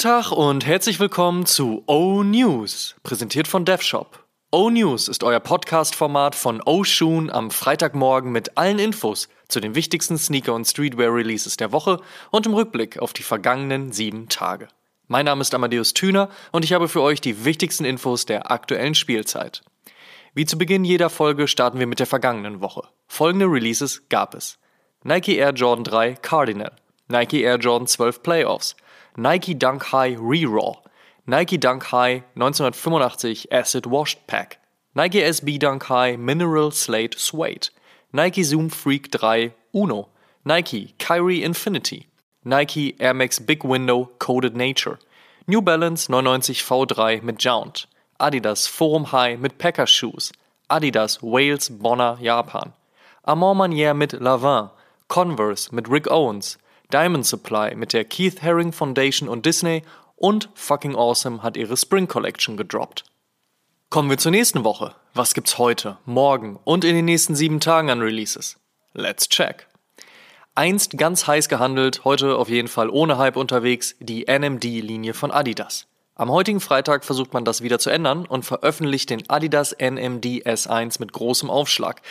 Tag und herzlich willkommen zu O News, präsentiert von DevShop. O News ist euer Podcast-Format von O Shoon am Freitagmorgen mit allen Infos zu den wichtigsten Sneaker- und Streetwear-Releases der Woche und im Rückblick auf die vergangenen sieben Tage. Mein Name ist Amadeus Thüner und ich habe für euch die wichtigsten Infos der aktuellen Spielzeit. Wie zu Beginn jeder Folge starten wir mit der vergangenen Woche. Folgende Releases gab es. Nike Air Jordan 3 Cardinal, Nike Air Jordan 12 Playoffs, Nike Dunk High Re-Raw, Nike Dunk High 1985 Acid Washed Pack, Nike SB Dunk High Mineral Slate Suede, Nike Zoom Freak 3 Uno, Nike Kyrie Infinity, Nike Air Max Big Window Coded Nature, New Balance 99 V3 mit Jount, Adidas Forum High mit Packer Shoes, Adidas Wales Bonner Japan, Amant Manier mit Lavin, Converse mit Rick Owens, Diamond Supply mit der Keith Haring Foundation und Disney und Fucking Awesome hat ihre Spring Collection gedroppt. Kommen wir zur nächsten Woche. Was gibt's heute, morgen und in den nächsten sieben Tagen an Releases? Let's check. Einst ganz heiß gehandelt, heute auf jeden Fall ohne Hype unterwegs, die NMD-Linie von Adidas. Am heutigen Freitag versucht man das wieder zu ändern und veröffentlicht den Adidas NMD S1 mit großem Aufschlag.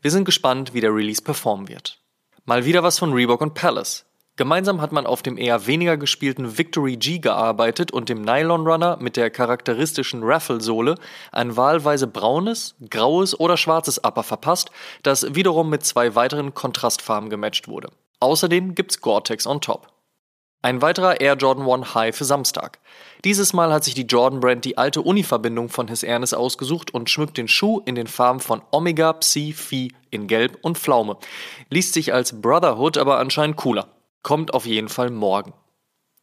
Wir sind gespannt, wie der Release performen wird. Mal wieder was von Reebok und Palace. Gemeinsam hat man auf dem eher weniger gespielten Victory G gearbeitet und dem Nylon Runner mit der charakteristischen Raffle-Sohle ein wahlweise braunes, graues oder schwarzes Upper verpasst, das wiederum mit zwei weiteren Kontrastfarben gematcht wurde. Außerdem gibt's Gore-Tex on top. Ein weiterer Air Jordan 1 High für Samstag. Dieses Mal hat sich die Jordan Brand die alte Uni-Verbindung von His Ernest ausgesucht und schmückt den Schuh in den Farben von Omega Psi Phi in Gelb und Pflaume. Liest sich als Brotherhood aber anscheinend cooler. Kommt auf jeden Fall morgen.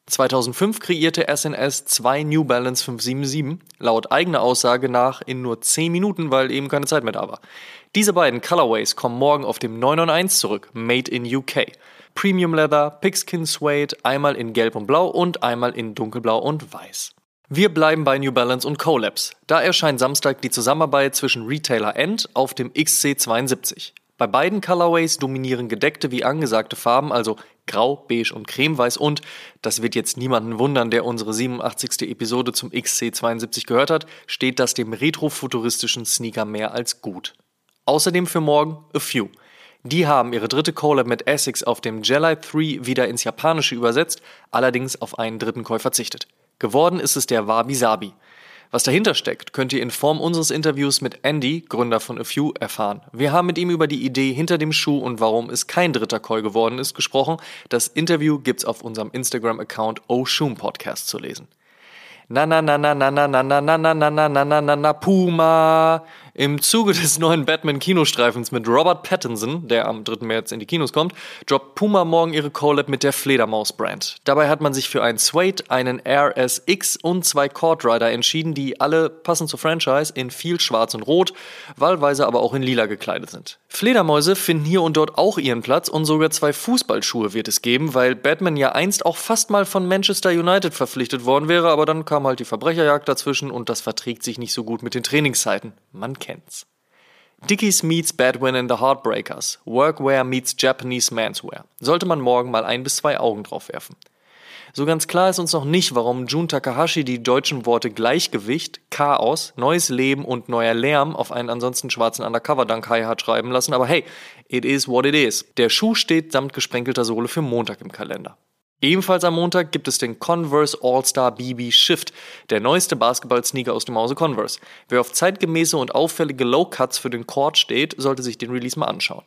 2005 kreierte SNS zwei New Balance 577, laut eigener Aussage nach in nur 10 Minuten, weil eben keine Zeit mehr da war. Diese beiden Colorways kommen morgen auf dem 991 zurück, made in UK. Premium Leather, Pigskin Suede, einmal in Gelb und Blau und einmal in Dunkelblau und Weiß. Wir bleiben bei New Balance und Collabs. Da erscheint Samstag die Zusammenarbeit zwischen Retailer End auf dem XC72. Bei beiden Colorways dominieren gedeckte wie angesagte Farben, also Grau, Beige und Cremeweiß und, das wird jetzt niemanden wundern, der unsere 87. Episode zum XC72 gehört hat, steht das dem retrofuturistischen Sneaker mehr als gut. Außerdem für morgen A Few. Die haben ihre dritte Collab mit Essex auf dem Jelly 3 wieder ins Japanische übersetzt, allerdings auf einen dritten Käufer verzichtet. Geworden ist es der Wabi Sabi. Was dahinter steckt, könnt ihr in Form unseres Interviews mit Andy, Gründer von A Few, erfahren. Wir haben mit ihm über die Idee hinter dem Schuh und warum es kein dritter Koi geworden ist gesprochen. Das Interview gibt's auf unserem Instagram-Account Oshum Podcast zu lesen. Na na na na na na na na na na na na na na na Puma. Im Zuge des neuen Batman-Kinostreifens mit Robert Pattinson, der am 3. März in die Kinos kommt, droppt Puma morgen ihre Collab mit der Fledermaus-Brand. Dabei hat man sich für einen Suede, einen RSX und zwei Cord Rider entschieden, die alle passend zur Franchise in viel Schwarz und Rot, wahlweise aber auch in Lila gekleidet sind. Fledermäuse finden hier und dort auch ihren Platz und sogar zwei Fußballschuhe wird es geben, weil Batman ja einst auch fast mal von Manchester United verpflichtet worden wäre, aber dann kam halt die Verbrecherjagd dazwischen und das verträgt sich nicht so gut mit den Trainingszeiten. Man kennt's. Dickies meets Badwin and the Heartbreakers. Workwear meets Japanese Manswear. Sollte man morgen mal ein bis zwei Augen drauf werfen. So ganz klar ist uns noch nicht, warum Jun Takahashi die deutschen Worte Gleichgewicht, Chaos, neues Leben und neuer Lärm auf einen ansonsten schwarzen Undercover-Dunk High hat schreiben lassen, aber hey, it is what it is. Der Schuh steht samt gesprenkelter Sohle für Montag im Kalender. Ebenfalls am Montag gibt es den Converse All-Star BB Shift, der neueste Basketball-Sneaker aus dem Hause Converse. Wer auf zeitgemäße und auffällige Low-Cuts für den Court steht, sollte sich den Release mal anschauen.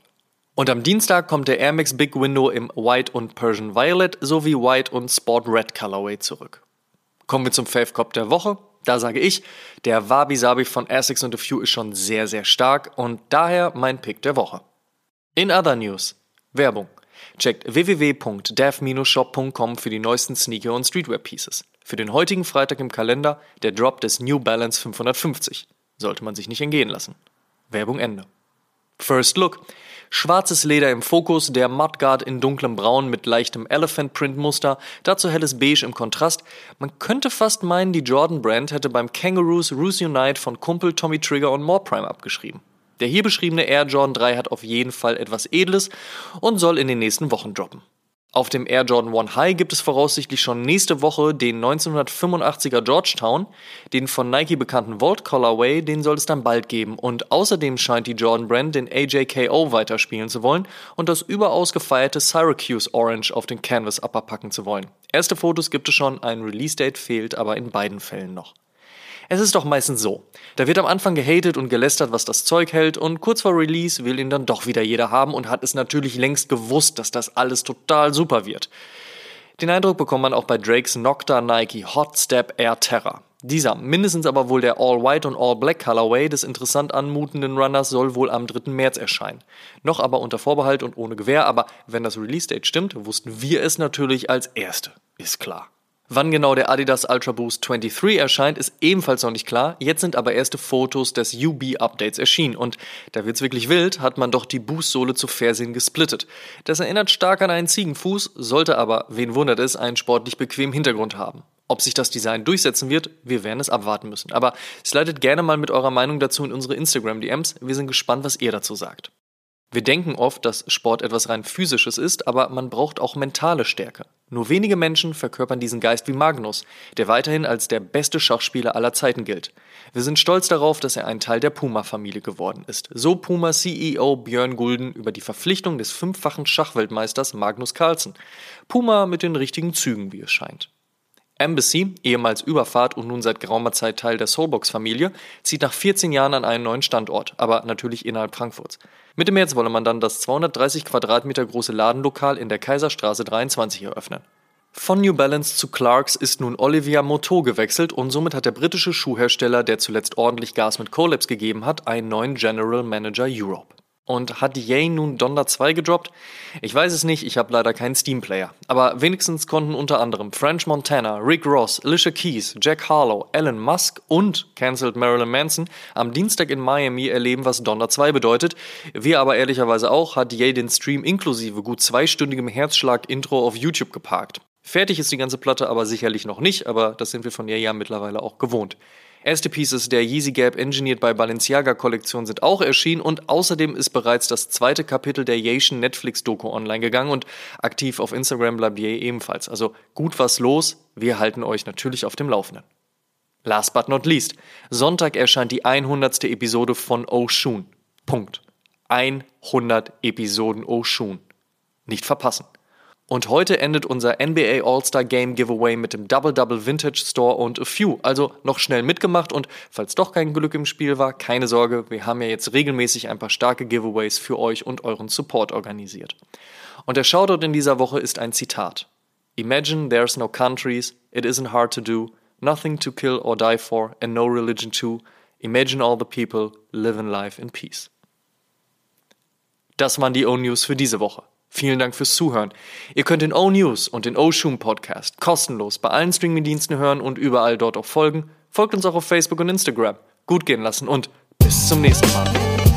Und am Dienstag kommt der Air Max Big Window im White und Persian Violet sowie White und Sport Red Colorway zurück. Kommen wir zum Fave Cop der Woche. Da sage ich, der Wabi Sabi von Essex und A Few ist schon sehr, sehr stark und daher mein Pick der Woche. In other news. Werbung. Checkt www.dev-shop.com für die neuesten Sneaker und Streetwear Pieces. Für den heutigen Freitag im Kalender der Drop des New Balance 550. Sollte man sich nicht entgehen lassen. Werbung Ende. First Look. Schwarzes Leder im Fokus, der Mudguard in dunklem Braun mit leichtem Elephant Print Muster, dazu helles Beige im Kontrast. Man könnte fast meinen, die Jordan Brand hätte beim Kangaroos Roos Unite von Kumpel Tommy Trigger und More Prime abgeschrieben. Der hier beschriebene Air Jordan 3 hat auf jeden Fall etwas Edles und soll in den nächsten Wochen droppen. Auf dem Air Jordan 1 High gibt es voraussichtlich schon nächste Woche den 1985er Georgetown, den von Nike bekannten Vault Colorway, den soll es dann bald geben und außerdem scheint die Jordan Brand den AJKO weiterspielen zu wollen und das überaus gefeierte Syracuse Orange auf den Canvas Upper packen zu wollen. Erste Fotos gibt es schon, ein Release Date fehlt aber in beiden Fällen noch. Es ist doch meistens so. Da wird am Anfang gehatet und gelästert, was das Zeug hält, und kurz vor Release will ihn dann doch wieder jeder haben und hat es natürlich längst gewusst, dass das alles total super wird. Den Eindruck bekommt man auch bei Drakes Nocta Nike Hot Step Air Terror. Dieser, mindestens aber wohl der All-White und All-Black Colorway des interessant anmutenden Runners soll wohl am 3. März erscheinen. Noch aber unter Vorbehalt und ohne Gewähr, aber wenn das Release-Date stimmt, wussten wir es natürlich als Erste. Ist klar. Wann genau der Adidas Ultra Boost 23 erscheint, ist ebenfalls noch nicht klar. Jetzt sind aber erste Fotos des UB-Updates erschienen und da wird's wirklich wild, hat man doch die Boostsohle zu Fernsehen gesplittet. Das erinnert stark an einen Ziegenfuß, sollte aber, wen wundert es, einen sportlich bequemen Hintergrund haben. Ob sich das Design durchsetzen wird, wir werden es abwarten müssen. Aber slidet gerne mal mit eurer Meinung dazu in unsere Instagram-DMs. Wir sind gespannt, was ihr dazu sagt. Wir denken oft, dass Sport etwas rein physisches ist, aber man braucht auch mentale Stärke. Nur wenige Menschen verkörpern diesen Geist wie Magnus, der weiterhin als der beste Schachspieler aller Zeiten gilt. Wir sind stolz darauf, dass er ein Teil der Puma-Familie geworden ist. So Puma-CEO Björn Gulden über die Verpflichtung des fünffachen Schachweltmeisters Magnus Carlsen. Puma mit den richtigen Zügen, wie es scheint. Embassy, ehemals Überfahrt und nun seit geraumer Zeit Teil der Soulbox-Familie, zieht nach 14 Jahren an einen neuen Standort, aber natürlich innerhalb Frankfurts. Mitte März wolle man dann das 230 Quadratmeter große Ladenlokal in der Kaiserstraße 23 eröffnen. Von New Balance zu Clarks ist nun Olivia Moto gewechselt und somit hat der britische Schuhhersteller, der zuletzt ordentlich Gas mit Collabs gegeben hat, einen neuen General Manager Europe. Und hat Yay nun Donda 2 gedroppt? Ich weiß es nicht, ich habe leider keinen Steam-Player. Aber wenigstens konnten unter anderem French Montana, Rick Ross, Alicia Keys, Jack Harlow, Elon Musk und Cancelled Marilyn Manson am Dienstag in Miami erleben, was Donda 2 bedeutet. Wir aber ehrlicherweise auch, hat Yay den Stream inklusive gut zweistündigem Herzschlag-Intro auf YouTube geparkt. Fertig ist die ganze Platte aber sicherlich noch nicht, aber das sind wir von Yay ja mittlerweile auch gewohnt. Erste Pieces der Yeezy Gap Engineered by Balenciaga Kollektion sind auch erschienen und außerdem ist bereits das zweite Kapitel der Yation Netflix Doku online gegangen und aktiv auf Instagram bleibt Ye ebenfalls. Also gut was los, wir halten euch natürlich auf dem Laufenden. Last but not least, Sonntag erscheint die 100. Episode von Oshun. Punkt. 100 Episoden Oshun. Nicht verpassen. Und heute endet unser NBA All-Star Game Giveaway mit dem Double Double Vintage Store und A Few. Also noch schnell mitgemacht und falls doch kein Glück im Spiel war, keine Sorge, wir haben ja jetzt regelmäßig ein paar starke Giveaways für euch und euren Support organisiert. Und der Shoutout in dieser Woche ist ein Zitat. Imagine there's no countries, it isn't hard to do, nothing to kill or die for, and no religion too. Imagine all the people living life in peace. Das waren die O-News für diese Woche. Vielen Dank fürs Zuhören. Ihr könnt den O-News und den O-Shoom Podcast kostenlos bei allen Streamingdiensten hören und überall dort auch folgen. Folgt uns auch auf Facebook und Instagram. Gut gehen lassen und bis zum nächsten Mal.